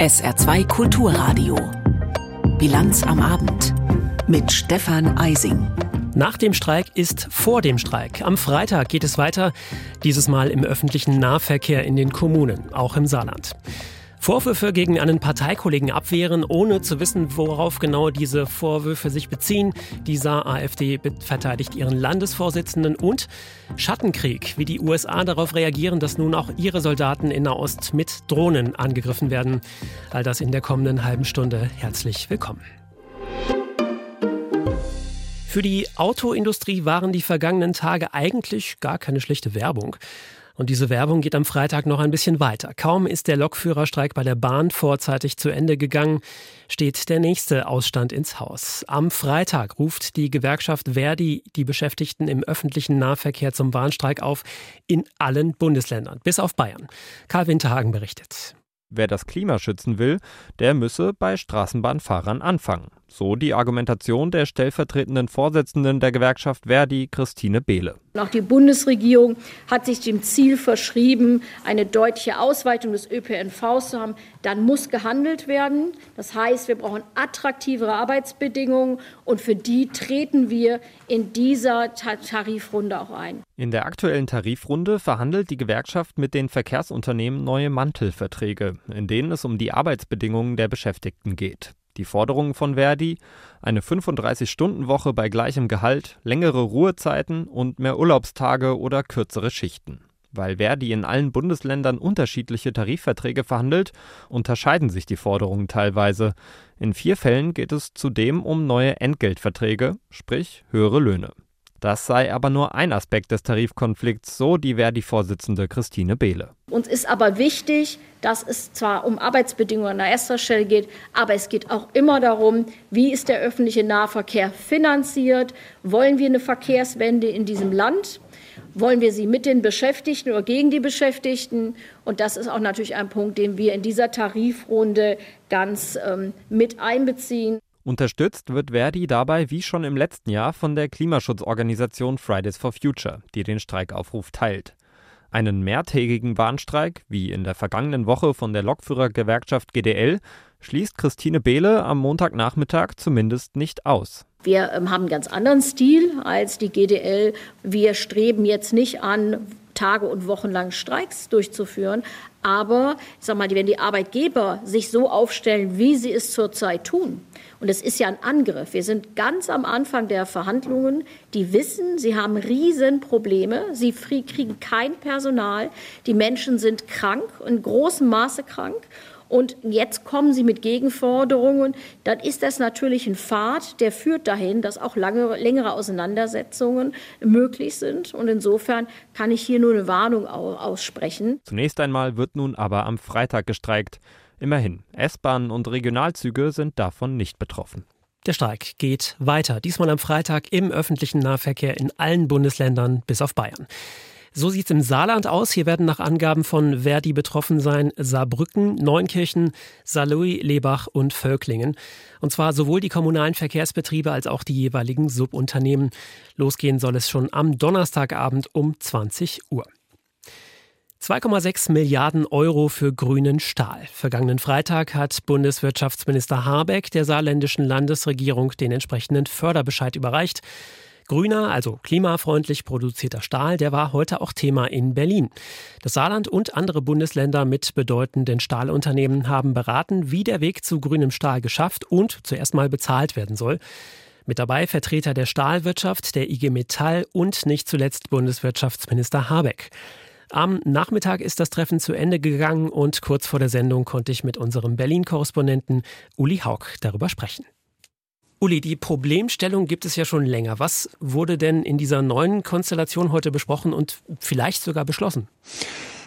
SR2 Kulturradio. Bilanz am Abend mit Stefan Eising. Nach dem Streik ist vor dem Streik. Am Freitag geht es weiter, dieses Mal im öffentlichen Nahverkehr in den Kommunen, auch im Saarland. Vorwürfe gegen einen Parteikollegen abwehren, ohne zu wissen, worauf genau diese Vorwürfe sich beziehen. Die Saar-AfD verteidigt ihren Landesvorsitzenden und Schattenkrieg, wie die USA darauf reagieren, dass nun auch ihre Soldaten in Nahost mit Drohnen angegriffen werden. All das in der kommenden halben Stunde. Herzlich willkommen. Für die Autoindustrie waren die vergangenen Tage eigentlich gar keine schlechte Werbung. Und diese Werbung geht am Freitag noch ein bisschen weiter. Kaum ist der Lokführerstreik bei der Bahn vorzeitig zu Ende gegangen, steht der nächste Ausstand ins Haus. Am Freitag ruft die Gewerkschaft Verdi die Beschäftigten im öffentlichen Nahverkehr zum Warnstreik auf in allen Bundesländern, bis auf Bayern. Karl Winterhagen berichtet. Wer das Klima schützen will, der müsse bei Straßenbahnfahrern anfangen. So die Argumentation der stellvertretenden Vorsitzenden der Gewerkschaft Verdi, Christine Behle. Auch die Bundesregierung hat sich dem Ziel verschrieben, eine deutliche Ausweitung des ÖPNVs zu haben. Dann muss gehandelt werden. Das heißt, wir brauchen attraktivere Arbeitsbedingungen und für die treten wir in dieser Tarifrunde auch ein. In der aktuellen Tarifrunde verhandelt die Gewerkschaft mit den Verkehrsunternehmen neue Mantelverträge, in denen es um die Arbeitsbedingungen der Beschäftigten geht. Die Forderungen von Verdi, eine 35-Stunden-Woche bei gleichem Gehalt, längere Ruhezeiten und mehr Urlaubstage oder kürzere Schichten. Weil Verdi in allen Bundesländern unterschiedliche Tarifverträge verhandelt, unterscheiden sich die Forderungen teilweise. In vier Fällen geht es zudem um neue Entgeltverträge, sprich höhere Löhne. Das sei aber nur ein Aspekt des Tarifkonflikts, so die Verdi-Vorsitzende Christine Behle. Uns ist aber wichtig, dass es zwar um Arbeitsbedingungen an erster Stelle geht, aber es geht auch immer darum, wie ist der öffentliche Nahverkehr finanziert? Wollen wir eine Verkehrswende in diesem Land? Wollen wir sie mit den Beschäftigten oder gegen die Beschäftigten? Und das ist auch natürlich ein Punkt, den wir in dieser Tarifrunde ganz ähm, mit einbeziehen. Unterstützt wird Verdi dabei wie schon im letzten Jahr von der Klimaschutzorganisation Fridays for Future, die den Streikaufruf teilt. Einen mehrtägigen Warnstreik, wie in der vergangenen Woche von der Lokführergewerkschaft GDL, schließt Christine Behle am Montagnachmittag zumindest nicht aus. Wir ähm, haben einen ganz anderen Stil als die GDL. Wir streben jetzt nicht an, Tage und Wochen lang Streiks durchzuführen. Aber ich sag mal, wenn die Arbeitgeber sich so aufstellen, wie sie es zurzeit tun, und es ist ja ein Angriff. Wir sind ganz am Anfang der Verhandlungen. Die wissen, sie haben Riesenprobleme. Sie kriegen kein Personal. Die Menschen sind krank, in großem Maße krank. Und jetzt kommen sie mit Gegenforderungen. Dann ist das natürlich ein Pfad, der führt dahin, dass auch lange, längere Auseinandersetzungen möglich sind. Und insofern kann ich hier nur eine Warnung aussprechen. Zunächst einmal wird nun aber am Freitag gestreikt. Immerhin, S-Bahnen und Regionalzüge sind davon nicht betroffen. Der Streik geht weiter, diesmal am Freitag im öffentlichen Nahverkehr in allen Bundesländern bis auf Bayern. So sieht es im Saarland aus. Hier werden nach Angaben von Verdi betroffen sein Saarbrücken, Neunkirchen, Saarlouis, Lebach und Völklingen. Und zwar sowohl die kommunalen Verkehrsbetriebe als auch die jeweiligen Subunternehmen. Losgehen soll es schon am Donnerstagabend um 20 Uhr. 2,6 Milliarden Euro für grünen Stahl. Vergangenen Freitag hat Bundeswirtschaftsminister Habeck der saarländischen Landesregierung den entsprechenden Förderbescheid überreicht. Grüner, also klimafreundlich produzierter Stahl, der war heute auch Thema in Berlin. Das Saarland und andere Bundesländer mit bedeutenden Stahlunternehmen haben beraten, wie der Weg zu grünem Stahl geschafft und zuerst mal bezahlt werden soll. Mit dabei Vertreter der Stahlwirtschaft, der IG Metall und nicht zuletzt Bundeswirtschaftsminister Habeck. Am Nachmittag ist das Treffen zu Ende gegangen und kurz vor der Sendung konnte ich mit unserem Berlin-Korrespondenten Uli Haug darüber sprechen. Uli, die Problemstellung gibt es ja schon länger. Was wurde denn in dieser neuen Konstellation heute besprochen und vielleicht sogar beschlossen?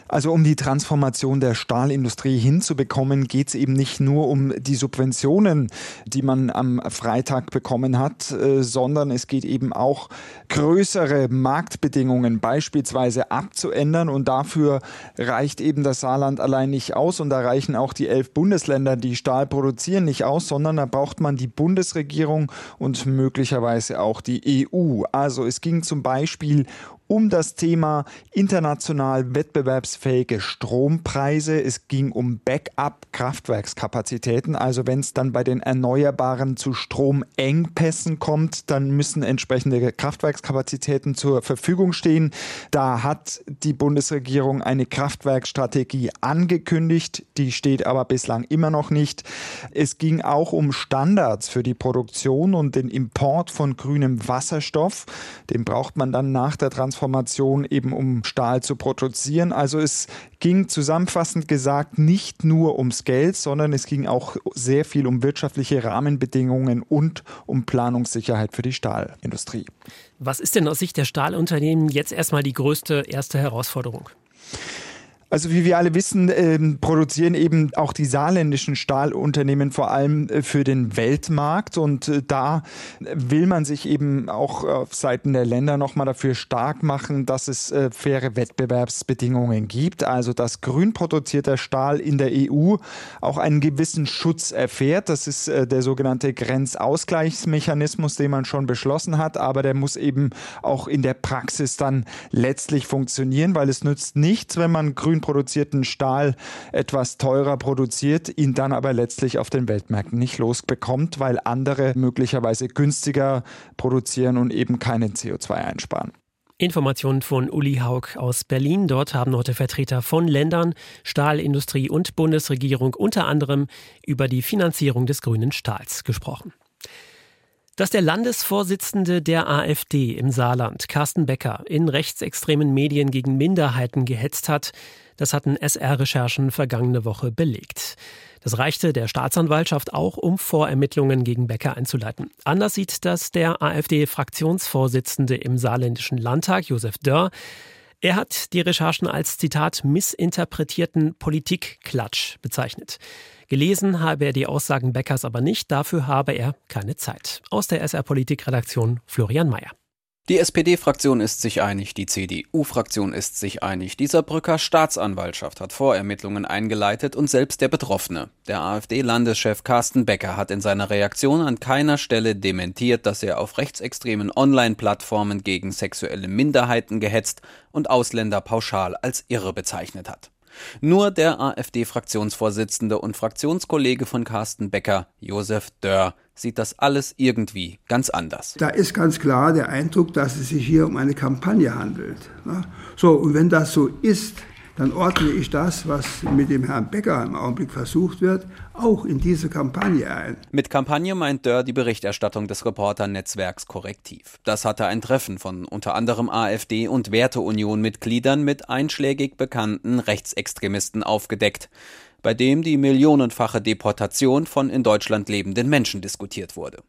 Also um die Transformation der Stahlindustrie hinzubekommen, geht es eben nicht nur um die Subventionen, die man am Freitag bekommen hat, äh, sondern es geht eben auch größere Marktbedingungen beispielsweise abzuändern. Und dafür reicht eben das Saarland allein nicht aus und da reichen auch die elf Bundesländer, die Stahl produzieren, nicht aus, sondern da braucht man die Bundesregierung und möglicherweise auch die EU. Also es ging zum Beispiel um das Thema international wettbewerbsfähige Strompreise. Es ging um Backup-Kraftwerkskapazitäten. Also wenn es dann bei den Erneuerbaren zu Stromengpässen kommt, dann müssen entsprechende Kraftwerkskapazitäten zur Verfügung stehen. Da hat die Bundesregierung eine Kraftwerkstrategie angekündigt. Die steht aber bislang immer noch nicht. Es ging auch um Standards für die Produktion und den Import von grünem Wasserstoff. Den braucht man dann nach der Transformation eben, um Stahl zu produzieren. Also es ging zusammenfassend gesagt nicht nur ums Geld, sondern es ging auch sehr viel um wirtschaftliche Rahmenbedingungen und um Planungssicherheit für die Stahlindustrie. Was ist denn aus Sicht der Stahlunternehmen jetzt erstmal die größte erste Herausforderung? Also wie wir alle wissen, äh, produzieren eben auch die saarländischen Stahlunternehmen vor allem äh, für den Weltmarkt. Und äh, da will man sich eben auch auf Seiten der Länder nochmal dafür stark machen, dass es äh, faire Wettbewerbsbedingungen gibt, also dass grün produzierter Stahl in der EU auch einen gewissen Schutz erfährt. Das ist äh, der sogenannte Grenzausgleichsmechanismus, den man schon beschlossen hat, aber der muss eben auch in der Praxis dann letztlich funktionieren, weil es nützt nichts, wenn man grün produzierten Stahl etwas teurer produziert, ihn dann aber letztlich auf den Weltmärkten nicht losbekommt, weil andere möglicherweise günstiger produzieren und eben keinen CO2 einsparen. Informationen von Uli Haug aus Berlin. Dort haben heute Vertreter von Ländern, Stahlindustrie und Bundesregierung unter anderem über die Finanzierung des grünen Stahls gesprochen. Dass der Landesvorsitzende der AfD im Saarland, Carsten Becker, in rechtsextremen Medien gegen Minderheiten gehetzt hat, das hatten SR-Recherchen vergangene Woche belegt. Das reichte der Staatsanwaltschaft auch, um Vorermittlungen gegen Becker einzuleiten. Anders sieht das der AfD-Fraktionsvorsitzende im saarländischen Landtag, Josef Dörr. Er hat die Recherchen als Zitat missinterpretierten Politikklatsch bezeichnet. Gelesen habe er die Aussagen Beckers aber nicht, dafür habe er keine Zeit. Aus der SR Politik Redaktion Florian Mayer. Die SPD-Fraktion ist sich einig, die CDU-Fraktion ist sich einig. Die Saarbrücker Staatsanwaltschaft hat Vorermittlungen eingeleitet und selbst der Betroffene, der AfD-Landeschef Carsten Becker, hat in seiner Reaktion an keiner Stelle dementiert, dass er auf rechtsextremen Online-Plattformen gegen sexuelle Minderheiten gehetzt und Ausländer pauschal als irre bezeichnet hat. Nur der AfD-Fraktionsvorsitzende und Fraktionskollege von Carsten Becker, Josef Dörr, sieht das alles irgendwie ganz anders. Da ist ganz klar der Eindruck, dass es sich hier um eine Kampagne handelt. Ne? So, und wenn das so ist, dann ordne ich das, was mit dem Herrn Becker im Augenblick versucht wird, auch in diese Kampagne ein. Mit Kampagne meint Dörr die Berichterstattung des Reporternetzwerks Korrektiv. Das hatte ein Treffen von unter anderem AfD und Werteunion-Mitgliedern mit einschlägig bekannten Rechtsextremisten aufgedeckt bei dem die millionenfache Deportation von in Deutschland lebenden Menschen diskutiert wurde.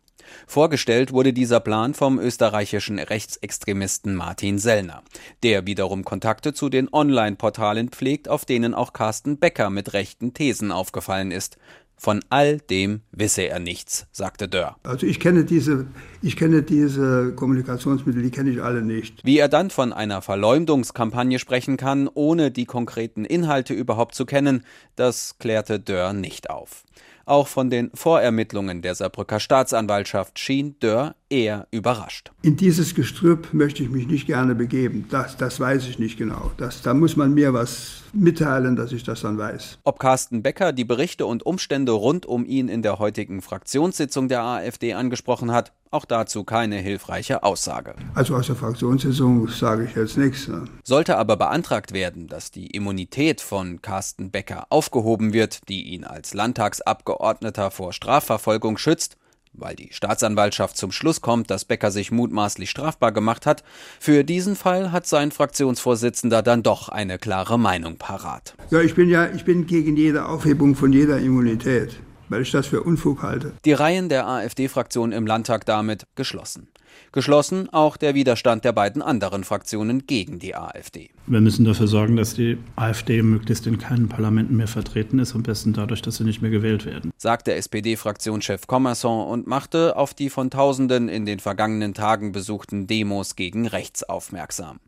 Vorgestellt wurde dieser Plan vom österreichischen Rechtsextremisten Martin Sellner, der wiederum Kontakte zu den Online-Portalen pflegt, auf denen auch Carsten Becker mit rechten Thesen aufgefallen ist. Von all dem wisse er nichts, sagte Dörr. Also ich kenne diese, ich kenne diese Kommunikationsmittel, die kenne ich alle nicht. Wie er dann von einer Verleumdungskampagne sprechen kann, ohne die konkreten Inhalte überhaupt zu kennen, das klärte Dörr nicht auf. Auch von den Vorermittlungen der Saarbrücker Staatsanwaltschaft schien Dörr eher überrascht. In dieses Gestrüpp möchte ich mich nicht gerne begeben. Das, das weiß ich nicht genau. Das, da muss man mir was mitteilen, dass ich das dann weiß. Ob Carsten Becker die Berichte und Umstände rund um ihn in der heutigen Fraktionssitzung der AfD angesprochen hat, auch dazu keine hilfreiche Aussage. Also aus der Fraktionssitzung sage ich jetzt nichts. Ne? Sollte aber beantragt werden, dass die Immunität von Carsten Becker aufgehoben wird, die ihn als Landtagsabgeordneter vor Strafverfolgung schützt, weil die Staatsanwaltschaft zum Schluss kommt, dass Becker sich mutmaßlich strafbar gemacht hat, für diesen Fall hat sein Fraktionsvorsitzender dann doch eine klare Meinung parat. Ja, ich bin ja, ich bin gegen jede Aufhebung von jeder Immunität weil ich das für Unfug halte. Die Reihen der AfD-Fraktion im Landtag damit geschlossen. Geschlossen auch der Widerstand der beiden anderen Fraktionen gegen die AfD. Wir müssen dafür sorgen, dass die AfD möglichst in keinen Parlamenten mehr vertreten ist, am besten dadurch, dass sie nicht mehr gewählt werden. Sagt der SPD-Fraktionschef Commerson und machte auf die von Tausenden in den vergangenen Tagen besuchten Demos gegen rechts aufmerksam.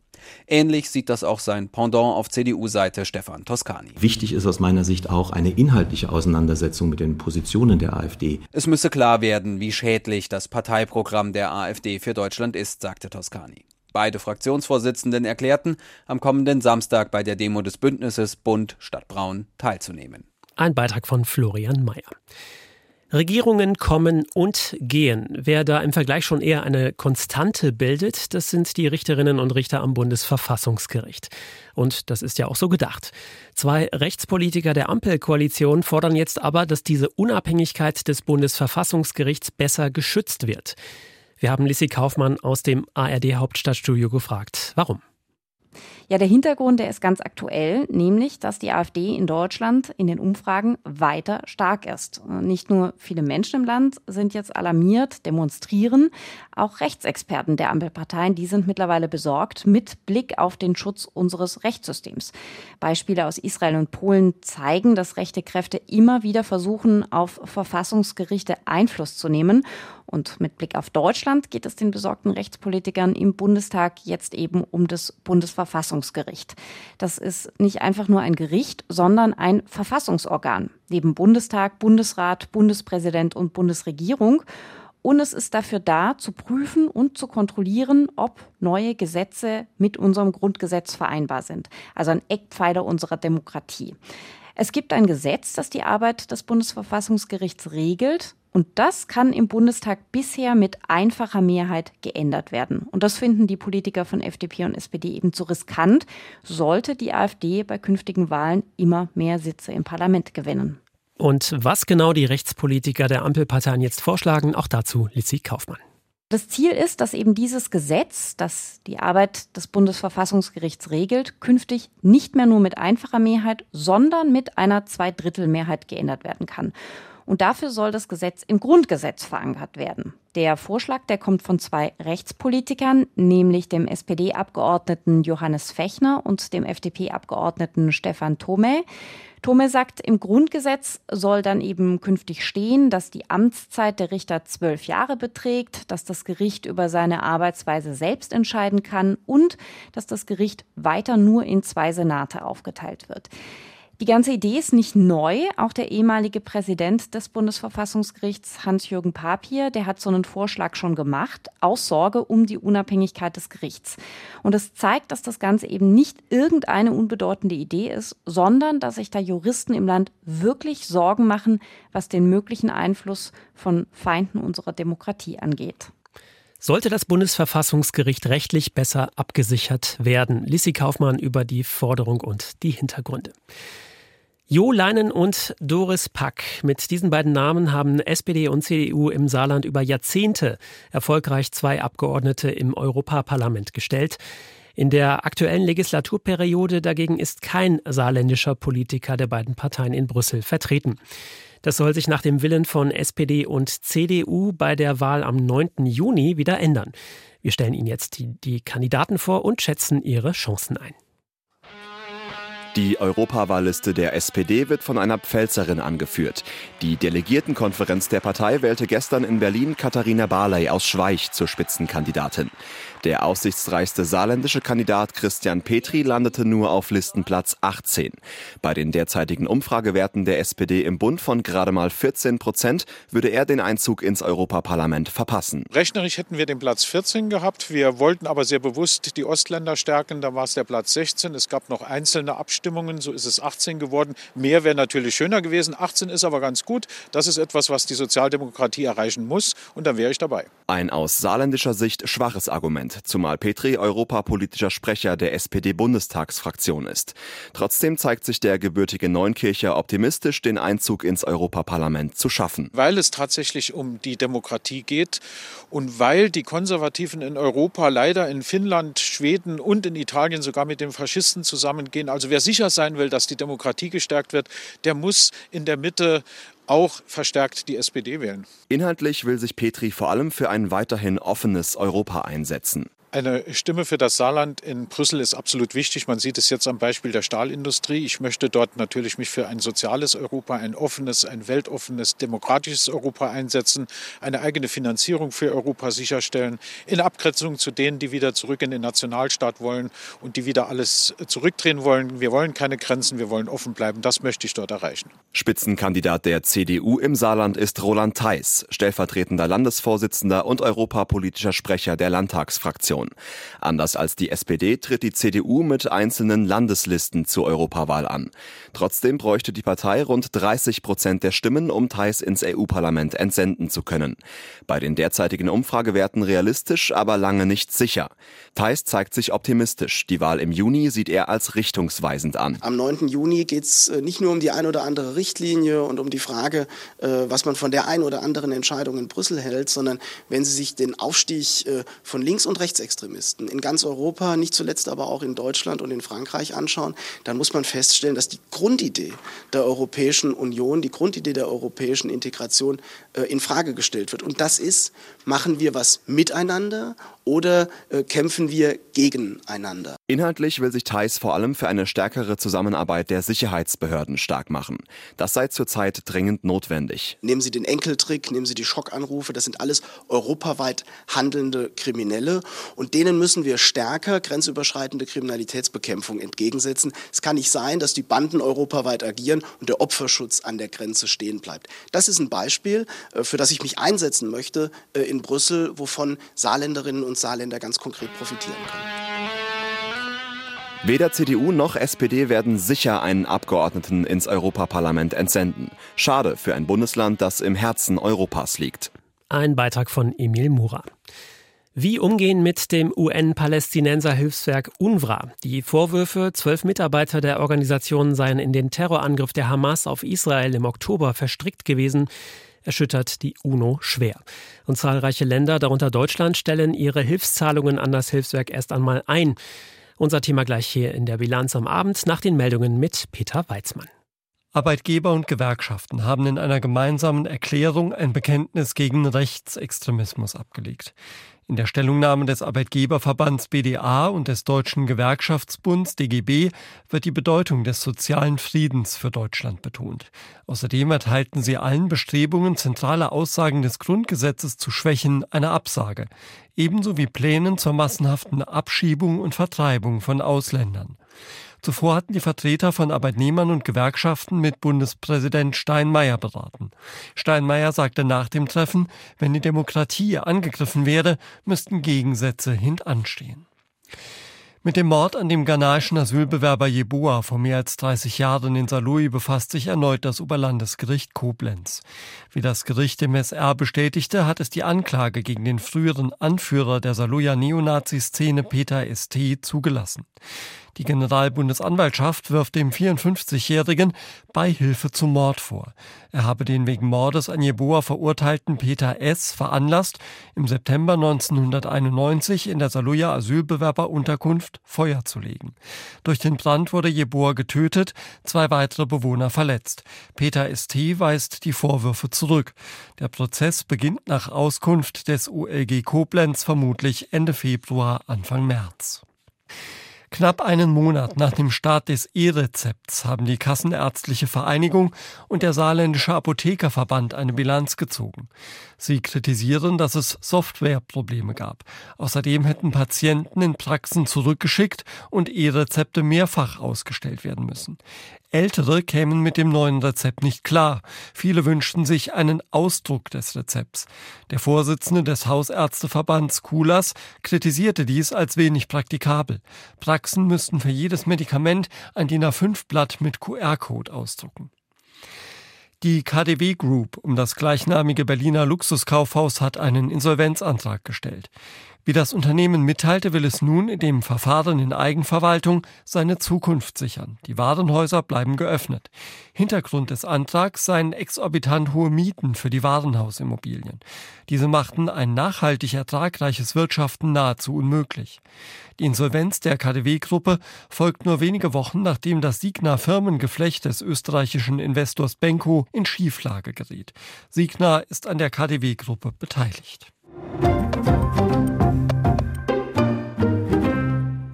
Ähnlich sieht das auch sein Pendant auf CDU-Seite Stefan Toscani. Wichtig ist aus meiner Sicht auch eine inhaltliche Auseinandersetzung mit den Positionen der AfD. Es müsse klar werden, wie schädlich das Parteiprogramm der AfD für Deutschland ist, sagte Toscani. Beide Fraktionsvorsitzenden erklärten, am kommenden Samstag bei der Demo des Bündnisses Bund Stadt Braun teilzunehmen. Ein Beitrag von Florian Mayer. Regierungen kommen und gehen. Wer da im Vergleich schon eher eine Konstante bildet, das sind die Richterinnen und Richter am Bundesverfassungsgericht. Und das ist ja auch so gedacht. Zwei Rechtspolitiker der Ampelkoalition fordern jetzt aber, dass diese Unabhängigkeit des Bundesverfassungsgerichts besser geschützt wird. Wir haben Lissy Kaufmann aus dem ARD Hauptstadtstudio gefragt. Warum? Ja, der Hintergrund, der ist ganz aktuell, nämlich, dass die AfD in Deutschland in den Umfragen weiter stark ist. Nicht nur viele Menschen im Land sind jetzt alarmiert, demonstrieren, auch Rechtsexperten der Ampelparteien, die sind mittlerweile besorgt mit Blick auf den Schutz unseres Rechtssystems. Beispiele aus Israel und Polen zeigen, dass rechte Kräfte immer wieder versuchen, auf Verfassungsgerichte Einfluss zu nehmen und mit Blick auf Deutschland geht es den besorgten Rechtspolitikern im Bundestag jetzt eben um das Bundesverfassungsgericht. Das ist nicht einfach nur ein Gericht, sondern ein Verfassungsorgan. Neben Bundestag, Bundesrat, Bundespräsident und Bundesregierung. Und es ist dafür da, zu prüfen und zu kontrollieren, ob neue Gesetze mit unserem Grundgesetz vereinbar sind. Also ein Eckpfeiler unserer Demokratie. Es gibt ein Gesetz, das die Arbeit des Bundesverfassungsgerichts regelt. Und das kann im Bundestag bisher mit einfacher Mehrheit geändert werden. Und das finden die Politiker von FDP und SPD eben zu riskant, sollte die AfD bei künftigen Wahlen immer mehr Sitze im Parlament gewinnen. Und was genau die Rechtspolitiker der Ampelparteien jetzt vorschlagen, auch dazu Lizzie Kaufmann. Das Ziel ist, dass eben dieses Gesetz, das die Arbeit des Bundesverfassungsgerichts regelt, künftig nicht mehr nur mit einfacher Mehrheit, sondern mit einer Zweidrittelmehrheit geändert werden kann. Und dafür soll das Gesetz im Grundgesetz verankert werden. Der Vorschlag, der kommt von zwei Rechtspolitikern, nämlich dem SPD-Abgeordneten Johannes Fechner und dem FDP-Abgeordneten Stefan Thome. Thome sagt, im Grundgesetz soll dann eben künftig stehen, dass die Amtszeit der Richter zwölf Jahre beträgt, dass das Gericht über seine Arbeitsweise selbst entscheiden kann und dass das Gericht weiter nur in zwei Senate aufgeteilt wird. Die ganze Idee ist nicht neu. Auch der ehemalige Präsident des Bundesverfassungsgerichts, Hans-Jürgen Papier, der hat so einen Vorschlag schon gemacht, aus Sorge um die Unabhängigkeit des Gerichts. Und es zeigt, dass das Ganze eben nicht irgendeine unbedeutende Idee ist, sondern dass sich da Juristen im Land wirklich Sorgen machen, was den möglichen Einfluss von Feinden unserer Demokratie angeht. Sollte das Bundesverfassungsgericht rechtlich besser abgesichert werden? Lissi Kaufmann über die Forderung und die Hintergründe. Jo Leinen und Doris Pack. Mit diesen beiden Namen haben SPD und CDU im Saarland über Jahrzehnte erfolgreich zwei Abgeordnete im Europaparlament gestellt. In der aktuellen Legislaturperiode dagegen ist kein saarländischer Politiker der beiden Parteien in Brüssel vertreten. Das soll sich nach dem Willen von SPD und CDU bei der Wahl am 9. Juni wieder ändern. Wir stellen Ihnen jetzt die, die Kandidaten vor und schätzen ihre Chancen ein. Die Europawahlliste der SPD wird von einer Pfälzerin angeführt. Die Delegiertenkonferenz der Partei wählte gestern in Berlin Katharina Barley aus Schweich zur Spitzenkandidatin. Der aussichtsreichste saarländische Kandidat Christian Petri landete nur auf Listenplatz 18. Bei den derzeitigen Umfragewerten der SPD im Bund von gerade mal 14 Prozent würde er den Einzug ins Europaparlament verpassen. Rechnerisch hätten wir den Platz 14 gehabt. Wir wollten aber sehr bewusst die Ostländer stärken. Da war es der Platz 16. Es gab noch einzelne Abstimmungen. So ist es 18 geworden. Mehr wäre natürlich schöner gewesen. 18 ist aber ganz gut. Das ist etwas, was die Sozialdemokratie erreichen muss. Und dann wäre ich dabei. Ein aus saarländischer Sicht schwaches Argument. Zumal Petri europapolitischer Sprecher der SPD-Bundestagsfraktion ist. Trotzdem zeigt sich der gebürtige Neunkircher optimistisch, den Einzug ins Europaparlament zu schaffen. Weil es tatsächlich um die Demokratie geht und weil die Konservativen in Europa leider in Finnland, Schweden und in Italien sogar mit den Faschisten zusammengehen. Also wer sicher sein will, dass die Demokratie gestärkt wird, der muss in der Mitte auch verstärkt die SPD wählen. Inhaltlich will sich Petri vor allem für ein weiterhin offenes Europa einsetzen. Eine Stimme für das Saarland in Brüssel ist absolut wichtig. Man sieht es jetzt am Beispiel der Stahlindustrie. Ich möchte dort natürlich mich für ein soziales Europa, ein offenes, ein weltoffenes, demokratisches Europa einsetzen, eine eigene Finanzierung für Europa sicherstellen, in Abgrenzung zu denen, die wieder zurück in den Nationalstaat wollen und die wieder alles zurückdrehen wollen. Wir wollen keine Grenzen, wir wollen offen bleiben. Das möchte ich dort erreichen. Spitzenkandidat der CDU im Saarland ist Roland Theis, stellvertretender Landesvorsitzender und europapolitischer Sprecher der Landtagsfraktion. Koalition. Anders als die SPD tritt die CDU mit einzelnen Landeslisten zur Europawahl an. Trotzdem bräuchte die Partei rund 30 Prozent der Stimmen, um Theis ins EU-Parlament entsenden zu können. Bei den derzeitigen Umfragewerten realistisch, aber lange nicht sicher. Theis zeigt sich optimistisch. Die Wahl im Juni sieht er als richtungsweisend an. Am 9. Juni geht es äh, nicht nur um die ein oder andere Richtlinie und um die Frage, äh, was man von der ein oder anderen Entscheidung in Brüssel hält, sondern wenn Sie sich den Aufstieg äh, von Links- und Rechtsextremisten in ganz Europa, nicht zuletzt aber auch in Deutschland und in Frankreich anschauen, dann muss man feststellen, dass die Grundidee der Europäischen Union, die Grundidee der europäischen Integration in Frage gestellt wird. Und das ist, machen wir was miteinander oder äh, kämpfen wir gegeneinander? Inhaltlich will sich Thais vor allem für eine stärkere Zusammenarbeit der Sicherheitsbehörden stark machen. Das sei zurzeit dringend notwendig. Nehmen Sie den Enkeltrick, nehmen Sie die Schockanrufe, das sind alles europaweit handelnde Kriminelle und denen müssen wir stärker grenzüberschreitende Kriminalitätsbekämpfung entgegensetzen. Es kann nicht sein, dass die Banden europaweit agieren und der Opferschutz an der Grenze stehen bleibt. Das ist ein Beispiel, äh, für das ich mich einsetzen möchte äh, in Brüssel, wovon Saarländerinnen und Saarländer ganz konkret profitieren können. Weder CDU noch SPD werden sicher einen Abgeordneten ins Europaparlament entsenden. Schade für ein Bundesland, das im Herzen Europas liegt. Ein Beitrag von Emil Mura. Wie umgehen mit dem UN-Palästinenser-Hilfswerk UNRWA? Die Vorwürfe, zwölf Mitarbeiter der Organisation seien in den Terrorangriff der Hamas auf Israel im Oktober verstrickt gewesen, erschüttert die UNO schwer. Und zahlreiche Länder, darunter Deutschland, stellen ihre Hilfszahlungen an das Hilfswerk erst einmal ein. Unser Thema gleich hier in der Bilanz am Abend nach den Meldungen mit Peter Weizmann. Arbeitgeber und Gewerkschaften haben in einer gemeinsamen Erklärung ein Bekenntnis gegen Rechtsextremismus abgelegt. In der Stellungnahme des Arbeitgeberverbands BDA und des Deutschen Gewerkschaftsbunds DGB wird die Bedeutung des sozialen Friedens für Deutschland betont. Außerdem erteilten sie allen Bestrebungen, zentrale Aussagen des Grundgesetzes zu schwächen, eine Absage, ebenso wie Plänen zur massenhaften Abschiebung und Vertreibung von Ausländern. Zuvor hatten die Vertreter von Arbeitnehmern und Gewerkschaften mit Bundespräsident Steinmeier beraten. Steinmeier sagte nach dem Treffen, wenn die Demokratie angegriffen werde, müssten Gegensätze hintanstehen. Mit dem Mord an dem ghanaischen Asylbewerber Jeboa vor mehr als 30 Jahren in Saarlouis befasst sich erneut das Oberlandesgericht Koblenz. Wie das Gericht dem SR bestätigte, hat es die Anklage gegen den früheren Anführer der Saarlouier Neonazi-Szene Peter St. zugelassen. Die Generalbundesanwaltschaft wirft dem 54-Jährigen Beihilfe zum Mord vor. Er habe den wegen Mordes an Jeboa verurteilten Peter S. veranlasst, im September 1991 in der Saluja Asylbewerberunterkunft Feuer zu legen. Durch den Brand wurde Jeboa getötet, zwei weitere Bewohner verletzt. Peter St. weist die Vorwürfe zurück. Der Prozess beginnt nach Auskunft des ULG Koblenz vermutlich Ende Februar, Anfang März. Knapp einen Monat nach dem Start des E-Rezepts haben die Kassenärztliche Vereinigung und der Saarländische Apothekerverband eine Bilanz gezogen. Sie kritisieren, dass es Softwareprobleme gab. Außerdem hätten Patienten in Praxen zurückgeschickt und E-Rezepte mehrfach ausgestellt werden müssen. Ältere kämen mit dem neuen Rezept nicht klar. Viele wünschten sich einen Ausdruck des Rezepts. Der Vorsitzende des Hausärzteverbands Kulas kritisierte dies als wenig praktikabel. Praxen müssten für jedes Medikament ein DIN A5-Blatt mit QR-Code ausdrucken. Die KDW Group um das gleichnamige Berliner Luxuskaufhaus hat einen Insolvenzantrag gestellt. Wie das Unternehmen mitteilte, will es nun in dem Verfahren in Eigenverwaltung seine Zukunft sichern. Die Warenhäuser bleiben geöffnet. Hintergrund des Antrags seien exorbitant hohe Mieten für die Warenhausimmobilien. Diese machten ein nachhaltig ertragreiches Wirtschaften nahezu unmöglich. Die Insolvenz der KDW-Gruppe folgt nur wenige Wochen, nachdem das Signa Firmengeflecht des österreichischen Investors Benko in Schieflage geriet. Signa ist an der KDW-Gruppe beteiligt.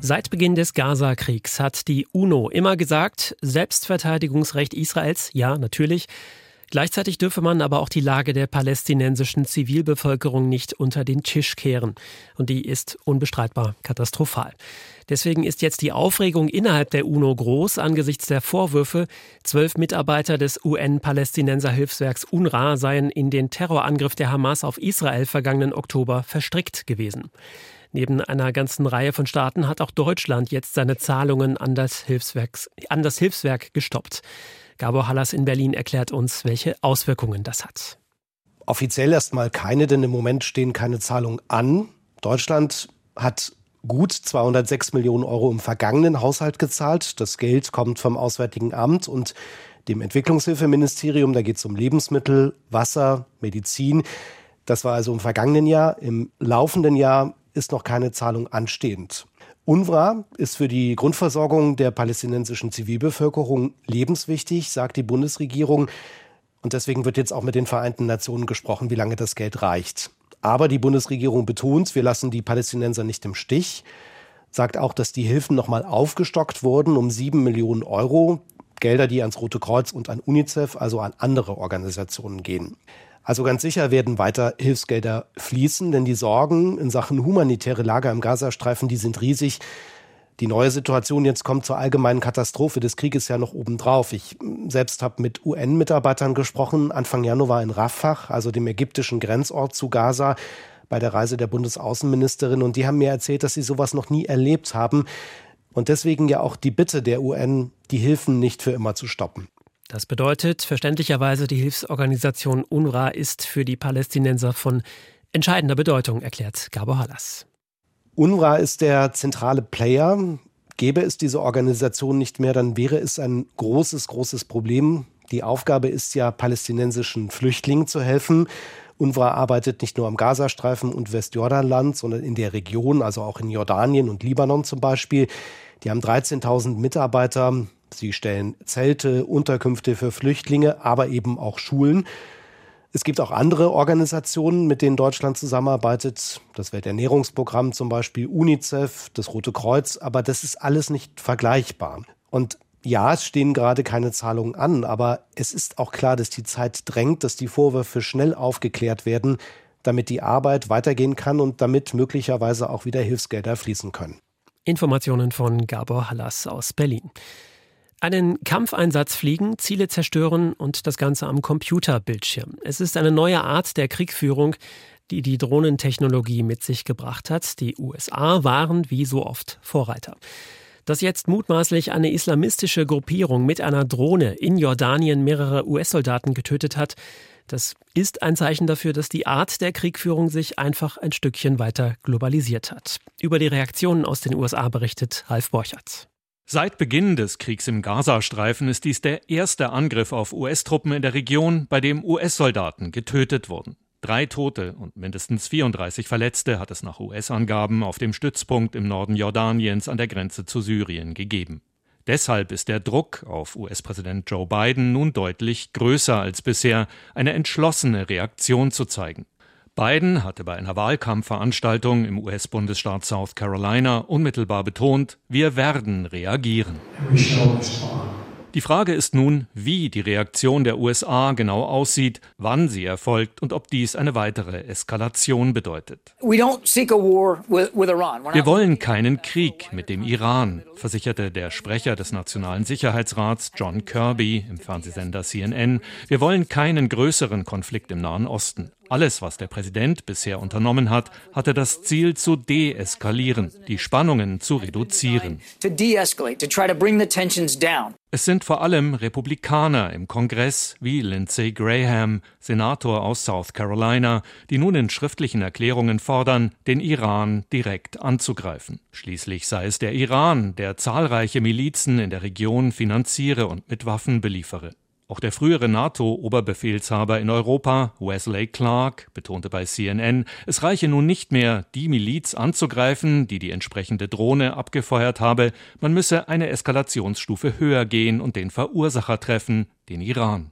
Seit Beginn des Gaza-Kriegs hat die UNO immer gesagt, Selbstverteidigungsrecht Israels, ja, natürlich. Gleichzeitig dürfe man aber auch die Lage der palästinensischen Zivilbevölkerung nicht unter den Tisch kehren. Und die ist unbestreitbar katastrophal. Deswegen ist jetzt die Aufregung innerhalb der UNO groß angesichts der Vorwürfe, zwölf Mitarbeiter des UN-Palästinenser-Hilfswerks UNRWA seien in den Terrorangriff der Hamas auf Israel vergangenen Oktober verstrickt gewesen. Neben einer ganzen Reihe von Staaten hat auch Deutschland jetzt seine Zahlungen an das, Hilfswerk, an das Hilfswerk gestoppt. Gabor Hallas in Berlin erklärt uns, welche Auswirkungen das hat. Offiziell erstmal keine, denn im Moment stehen keine Zahlungen an. Deutschland hat gut 206 Millionen Euro im vergangenen Haushalt gezahlt. Das Geld kommt vom Auswärtigen Amt und dem Entwicklungshilfeministerium. Da geht es um Lebensmittel, Wasser, Medizin. Das war also im vergangenen Jahr. Im laufenden Jahr ist noch keine Zahlung anstehend. UNRWA ist für die Grundversorgung der palästinensischen Zivilbevölkerung lebenswichtig, sagt die Bundesregierung. Und deswegen wird jetzt auch mit den Vereinten Nationen gesprochen, wie lange das Geld reicht. Aber die Bundesregierung betont, wir lassen die Palästinenser nicht im Stich, sagt auch, dass die Hilfen nochmal aufgestockt wurden um sieben Millionen Euro. Gelder, die ans Rote Kreuz und an UNICEF, also an andere Organisationen gehen. Also ganz sicher werden weiter Hilfsgelder fließen, denn die Sorgen in Sachen humanitäre Lager im Gazastreifen, die sind riesig. Die neue Situation jetzt kommt zur allgemeinen Katastrophe des Krieges ja noch obendrauf. Ich selbst habe mit UN-Mitarbeitern gesprochen, Anfang Januar in Rafah, also dem ägyptischen Grenzort zu Gaza, bei der Reise der Bundesaußenministerin. Und die haben mir erzählt, dass sie sowas noch nie erlebt haben. Und deswegen ja auch die Bitte der UN, die Hilfen nicht für immer zu stoppen. Das bedeutet verständlicherweise, die Hilfsorganisation UNRWA ist für die Palästinenser von entscheidender Bedeutung, erklärt Gabor Hallas. UNRWA ist der zentrale Player. Gäbe es diese Organisation nicht mehr, dann wäre es ein großes, großes Problem. Die Aufgabe ist ja, palästinensischen Flüchtlingen zu helfen. UNRWA arbeitet nicht nur am Gazastreifen und Westjordanland, sondern in der Region, also auch in Jordanien und Libanon zum Beispiel. Die haben 13.000 Mitarbeiter. Sie stellen Zelte, Unterkünfte für Flüchtlinge, aber eben auch Schulen. Es gibt auch andere Organisationen, mit denen Deutschland zusammenarbeitet. Das Welternährungsprogramm zum Beispiel, UNICEF, das Rote Kreuz. Aber das ist alles nicht vergleichbar. Und ja, es stehen gerade keine Zahlungen an, aber es ist auch klar, dass die Zeit drängt, dass die Vorwürfe schnell aufgeklärt werden, damit die Arbeit weitergehen kann und damit möglicherweise auch wieder Hilfsgelder fließen können. Informationen von Gabor Hallas aus Berlin. Einen Kampfeinsatz fliegen, Ziele zerstören und das Ganze am Computerbildschirm. Es ist eine neue Art der Kriegführung, die die Drohnentechnologie mit sich gebracht hat. Die USA waren wie so oft Vorreiter. Dass jetzt mutmaßlich eine islamistische Gruppierung mit einer Drohne in Jordanien mehrere US-Soldaten getötet hat, das ist ein Zeichen dafür, dass die Art der Kriegführung sich einfach ein Stückchen weiter globalisiert hat. Über die Reaktionen aus den USA berichtet Ralf Borchardt. Seit Beginn des Kriegs im Gazastreifen ist dies der erste Angriff auf US-Truppen in der Region, bei dem US-Soldaten getötet wurden. Drei Tote und mindestens 34 Verletzte hat es nach US-Angaben auf dem Stützpunkt im Norden Jordaniens an der Grenze zu Syrien gegeben. Deshalb ist der Druck auf US-Präsident Joe Biden nun deutlich größer als bisher, eine entschlossene Reaktion zu zeigen. Biden hatte bei einer Wahlkampfveranstaltung im US-Bundesstaat South Carolina unmittelbar betont, wir werden reagieren. Die Frage ist nun, wie die Reaktion der USA genau aussieht, wann sie erfolgt und ob dies eine weitere Eskalation bedeutet. Wir wollen keinen Krieg mit dem Iran, versicherte der Sprecher des Nationalen Sicherheitsrats John Kirby im Fernsehsender CNN. Wir wollen keinen größeren Konflikt im Nahen Osten. Alles, was der Präsident bisher unternommen hat, hatte das Ziel zu deeskalieren, die Spannungen zu reduzieren. Es sind vor allem Republikaner im Kongress wie Lindsey Graham, Senator aus South Carolina, die nun in schriftlichen Erklärungen fordern, den Iran direkt anzugreifen. Schließlich sei es der Iran, der zahlreiche Milizen in der Region finanziere und mit Waffen beliefere. Auch der frühere NATO-Oberbefehlshaber in Europa, Wesley Clark, betonte bei CNN, es reiche nun nicht mehr, die Miliz anzugreifen, die die entsprechende Drohne abgefeuert habe, man müsse eine Eskalationsstufe höher gehen und den Verursacher treffen, den Iran.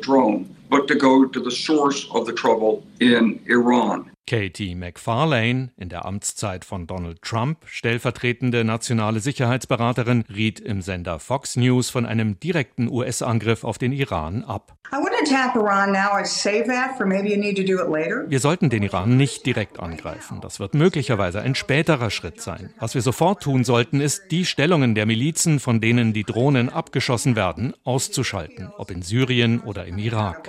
Drone, but to go to the source of the trouble in Iran. Katie McFarlane, in der Amtszeit von Donald Trump stellvertretende nationale Sicherheitsberaterin, riet im Sender Fox News von einem direkten US-Angriff auf den Iran ab. Wir sollten den Iran nicht direkt angreifen. Das wird möglicherweise ein späterer Schritt sein. Was wir sofort tun sollten, ist, die Stellungen der Milizen, von denen die Drohnen abgeschossen werden, auszuschalten, ob in Syrien oder im Irak.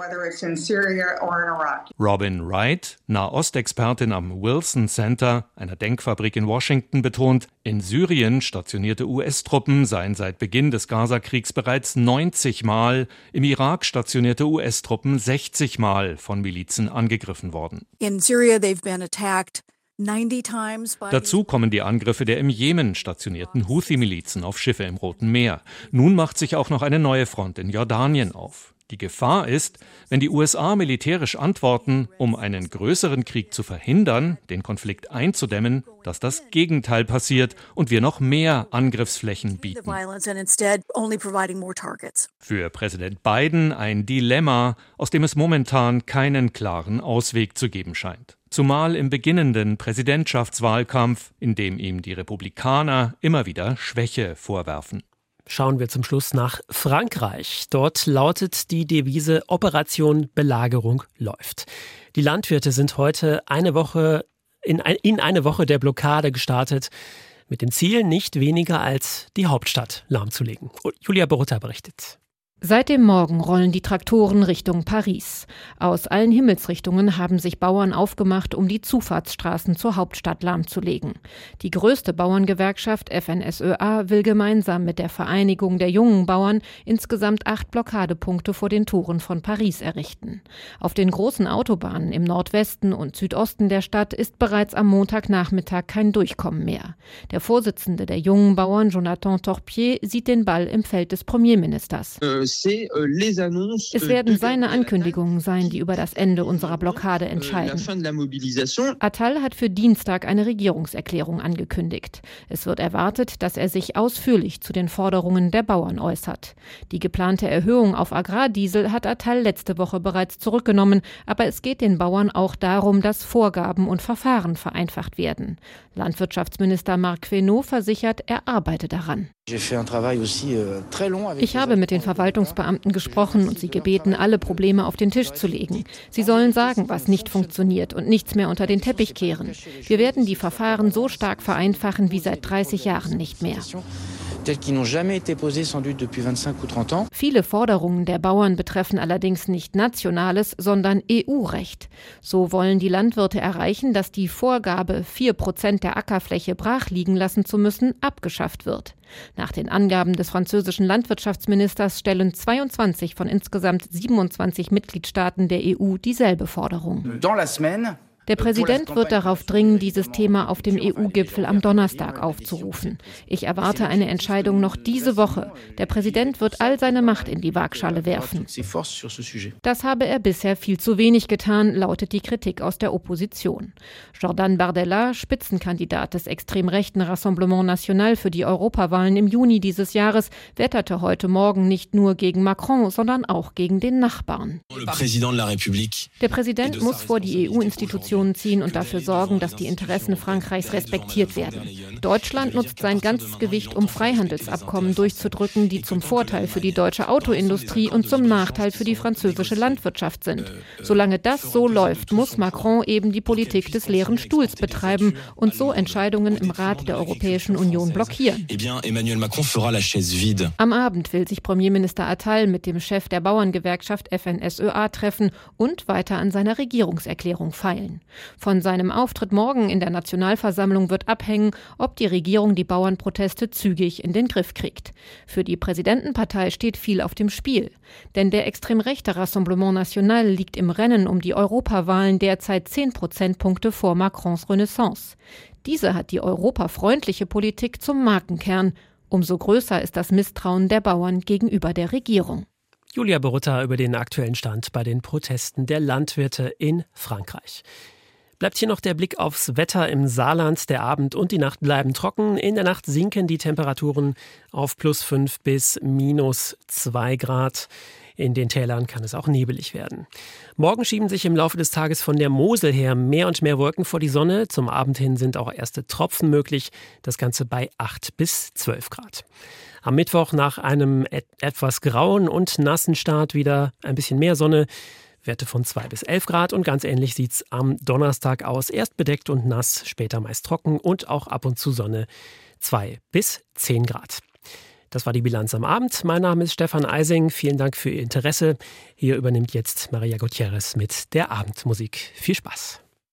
Robin Wright, Nahostexpertin am Wilson Center, einer Denkfabrik in Washington, betont, in Syrien stationierte US-Truppen seien seit Beginn des Gaza-Kriegs bereits 90 Mal, im Irak stationierte US-Truppen 60 Mal von Milizen angegriffen worden. In Syria they've been attacked Dazu kommen die Angriffe der im Jemen stationierten Houthi-Milizen auf Schiffe im Roten Meer. Nun macht sich auch noch eine neue Front in Jordanien auf. Die Gefahr ist, wenn die USA militärisch antworten, um einen größeren Krieg zu verhindern, den Konflikt einzudämmen, dass das Gegenteil passiert und wir noch mehr Angriffsflächen bieten. Für Präsident Biden ein Dilemma, aus dem es momentan keinen klaren Ausweg zu geben scheint. Zumal im beginnenden Präsidentschaftswahlkampf, in dem ihm die Republikaner immer wieder Schwäche vorwerfen. Schauen wir zum Schluss nach Frankreich. Dort lautet die Devise Operation Belagerung läuft. Die Landwirte sind heute eine Woche in, in eine Woche der Blockade gestartet, mit dem Ziel, nicht weniger als die Hauptstadt lahmzulegen. Julia Borutta berichtet. Seit dem Morgen rollen die Traktoren Richtung Paris. Aus allen Himmelsrichtungen haben sich Bauern aufgemacht, um die Zufahrtsstraßen zur Hauptstadt lahmzulegen. Die größte Bauerngewerkschaft FNSÖA will gemeinsam mit der Vereinigung der jungen Bauern insgesamt acht Blockadepunkte vor den Toren von Paris errichten. Auf den großen Autobahnen im Nordwesten und Südosten der Stadt ist bereits am Montagnachmittag kein Durchkommen mehr. Der Vorsitzende der jungen Bauern, Jonathan Torpier, sieht den Ball im Feld des Premierministers. Euh, es werden seine Ankündigungen sein, die über das Ende unserer Blockade euh, entscheiden. Attal hat für Dienstag eine Regierungserklärung angekündigt. Es wird erwartet, dass er sich ausführlich zu den Forderungen der Bauern äußert. Die geplante Erhöhung auf Agrardiesel hat Attal letzte Woche bereits zurückgenommen, aber es geht den Bauern auch darum, dass Vorgaben und Verfahren vereinfacht werden. Landwirtschaftsminister Marc Queneau versichert, er arbeite daran. Euh, ich habe mit den Verwaltungsbeamten gesprochen und sie gebeten, alle Probleme auf den Tisch zu legen. Sie sollen sagen, was nicht funktioniert und nichts mehr unter den Teppich kehren. Wir werden die Verfahren so stark vereinfachen wie seit 30 Jahren nicht mehr tels qu'ils n'ont jamais été posés sans doute depuis 25 ou 30 ans. Viele Forderungen der Bauern betreffen allerdings nicht nationales, sondern EU-Recht. So wollen die Landwirte erreichen, dass die Vorgabe, 4 Prozent der Ackerfläche brach liegen lassen zu müssen, abgeschafft wird. Nach den Angaben des französischen Landwirtschaftsministers stellen 22 von insgesamt 27 Mitgliedstaaten der EU dieselbe Forderung. Dans la semaine, der Präsident wird darauf dringen, dieses Thema auf dem EU-Gipfel am Donnerstag aufzurufen. Ich erwarte eine Entscheidung noch diese Woche. Der Präsident wird all seine Macht in die Waagschale werfen. Das habe er bisher viel zu wenig getan, lautet die Kritik aus der Opposition. Jordan Bardella, Spitzenkandidat des extrem rechten Rassemblement National für die Europawahlen im Juni dieses Jahres, wetterte heute Morgen nicht nur gegen Macron, sondern auch gegen den Nachbarn. Der Präsident muss vor die EU-Institutionen Sanktionen ziehen und dafür sorgen, dass die Interessen Frankreichs respektiert werden. Deutschland nutzt sein ganzes Gewicht, um Freihandelsabkommen durchzudrücken, die zum Vorteil für die deutsche Autoindustrie und zum Nachteil für die französische Landwirtschaft sind. Solange das so läuft, muss Macron eben die Politik des leeren Stuhls betreiben und so Entscheidungen im Rat der Europäischen Union blockieren. Am Abend will sich Premierminister Attal mit dem Chef der Bauerngewerkschaft FNSÖA treffen und weiter an seiner Regierungserklärung feilen. Von seinem Auftritt morgen in der Nationalversammlung wird abhängen, ob die Regierung die Bauernproteste zügig in den Griff kriegt. Für die Präsidentenpartei steht viel auf dem Spiel. Denn der extrem rechte Rassemblement National liegt im Rennen um die Europawahlen derzeit zehn Prozentpunkte vor Macrons Renaissance. Diese hat die europafreundliche Politik zum Markenkern. Umso größer ist das Misstrauen der Bauern gegenüber der Regierung. Julia Borutta über den aktuellen Stand bei den Protesten der Landwirte in Frankreich. Bleibt hier noch der Blick aufs Wetter im Saarland. Der Abend und die Nacht bleiben trocken. In der Nacht sinken die Temperaturen auf plus 5 bis minus 2 Grad. In den Tälern kann es auch nebelig werden. Morgen schieben sich im Laufe des Tages von der Mosel her mehr und mehr Wolken vor die Sonne. Zum Abend hin sind auch erste Tropfen möglich. Das Ganze bei 8 bis 12 Grad. Am Mittwoch nach einem et etwas grauen und nassen Start wieder ein bisschen mehr Sonne. Werte von 2 bis 11 Grad und ganz ähnlich sieht es am Donnerstag aus. Erst bedeckt und nass, später meist trocken und auch ab und zu Sonne 2 bis 10 Grad. Das war die Bilanz am Abend. Mein Name ist Stefan Eising. Vielen Dank für Ihr Interesse. Hier übernimmt jetzt Maria Gutierrez mit der Abendmusik. Viel Spaß.